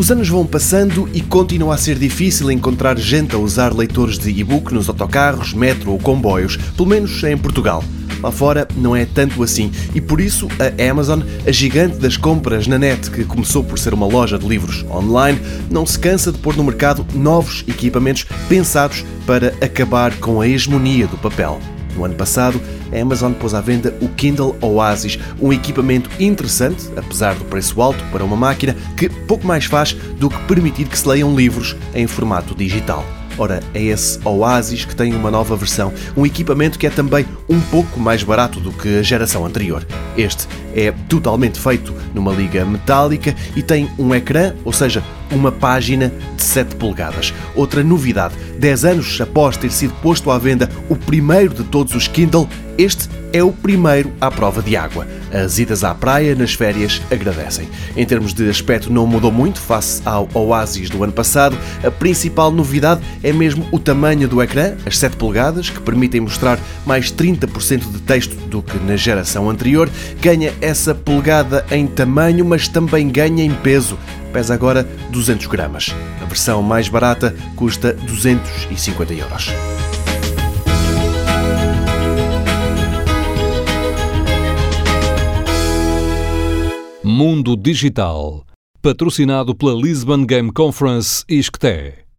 Os anos vão passando e continua a ser difícil encontrar gente a usar leitores de e-book nos autocarros, metro ou comboios, pelo menos em Portugal. Lá fora não é tanto assim e por isso a Amazon, a gigante das compras na net que começou por ser uma loja de livros online, não se cansa de pôr no mercado novos equipamentos pensados para acabar com a hegemonia do papel. No ano passado, a Amazon pôs à venda o Kindle Oasis, um equipamento interessante, apesar do preço alto para uma máquina que pouco mais faz do que permitir que se leiam livros em formato digital. Ora, é esse Oasis que tem uma nova versão, um equipamento que é também um pouco mais barato do que a geração anterior. Este é totalmente feito numa liga metálica e tem um ecrã, ou seja, uma página de 7 polegadas. Outra novidade: 10 anos após ter sido posto à venda o primeiro de todos os Kindle, este é o primeiro à prova de água. As idas à praia nas férias agradecem. Em termos de aspecto, não mudou muito face ao Oasis do ano passado. A principal novidade é mesmo o tamanho do ecrã, as 7 polegadas, que permitem mostrar mais 30% de texto do que na geração anterior. Ganha essa polegada em tamanho, mas também ganha em peso. Pesa agora 200 gramas. A versão mais barata custa 250 euros. Mundo Digital, patrocinado pela Lisbon Game Conference e Isqueté.